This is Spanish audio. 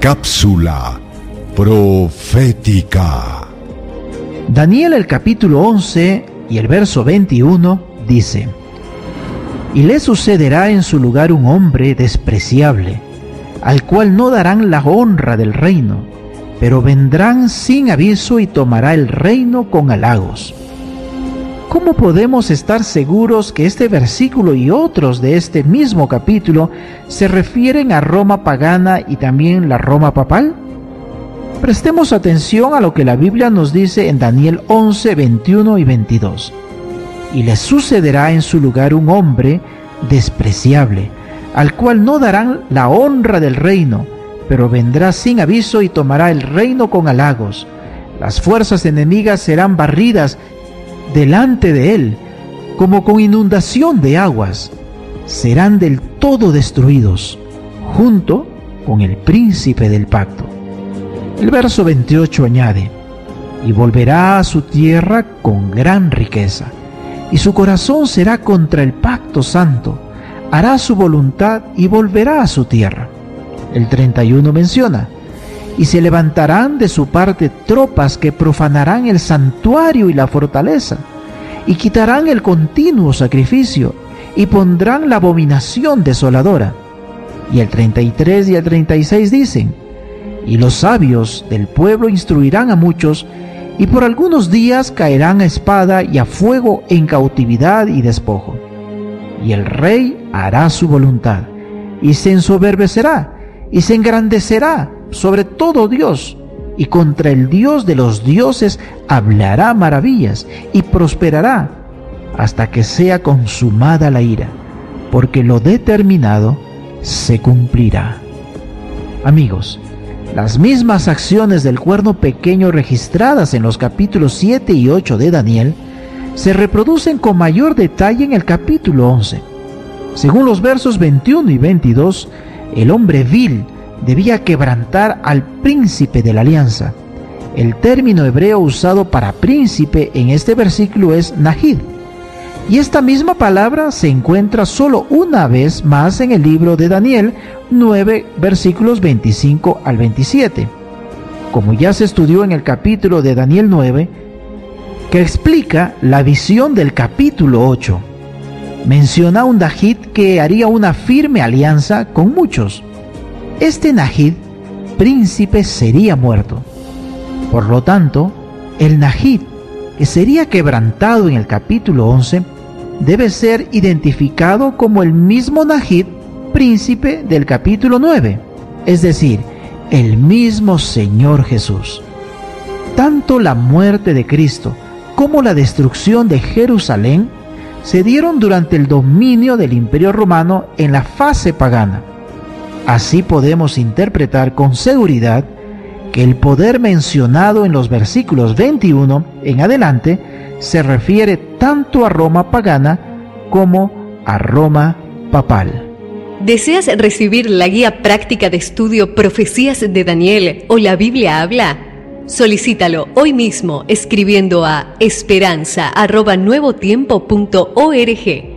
Cápsula profética. Daniel el capítulo 11 y el verso 21 dice, Y le sucederá en su lugar un hombre despreciable, al cual no darán la honra del reino, pero vendrán sin aviso y tomará el reino con halagos. ¿Cómo podemos estar seguros que este versículo y otros de este mismo capítulo se refieren a Roma pagana y también la Roma papal? Prestemos atención a lo que la Biblia nos dice en Daniel 11, 21 y 22. Y le sucederá en su lugar un hombre despreciable, al cual no darán la honra del reino, pero vendrá sin aviso y tomará el reino con halagos. Las fuerzas enemigas serán barridas delante de él, como con inundación de aguas. Serán del todo destruidos, junto con el príncipe del pacto. El verso 28 añade, y volverá a su tierra con gran riqueza, y su corazón será contra el pacto santo, hará su voluntad y volverá a su tierra. El 31 menciona, y se levantarán de su parte tropas que profanarán el santuario y la fortaleza, y quitarán el continuo sacrificio, y pondrán la abominación desoladora. Y el 33 y el 36 dicen, y los sabios del pueblo instruirán a muchos, y por algunos días caerán a espada y a fuego en cautividad y despojo. Y el rey hará su voluntad, y se ensoberbecerá, y se engrandecerá sobre todo Dios, y contra el Dios de los dioses hablará maravillas, y prosperará hasta que sea consumada la ira, porque lo determinado se cumplirá. Amigos, las mismas acciones del cuerno pequeño registradas en los capítulos 7 y 8 de Daniel se reproducen con mayor detalle en el capítulo 11. Según los versos 21 y 22, el hombre vil debía quebrantar al príncipe de la alianza. El término hebreo usado para príncipe en este versículo es Nahid. Y esta misma palabra se encuentra solo una vez más en el libro de Daniel 9, versículos 25 al 27. Como ya se estudió en el capítulo de Daniel 9, que explica la visión del capítulo 8. Menciona un Nahid que haría una firme alianza con muchos. Este Nahid, príncipe, sería muerto. Por lo tanto, el Nahid, que sería quebrantado en el capítulo 11, debe ser identificado como el mismo Nahid, príncipe del capítulo 9, es decir, el mismo Señor Jesús. Tanto la muerte de Cristo como la destrucción de Jerusalén se dieron durante el dominio del Imperio Romano en la fase pagana. Así podemos interpretar con seguridad que el poder mencionado en los versículos 21 en adelante se refiere tanto a Roma pagana como a Roma papal. ¿Deseas recibir la guía práctica de estudio Profecías de Daniel o la Biblia habla? Solicítalo hoy mismo escribiendo a esperanza.nuevotiempo.org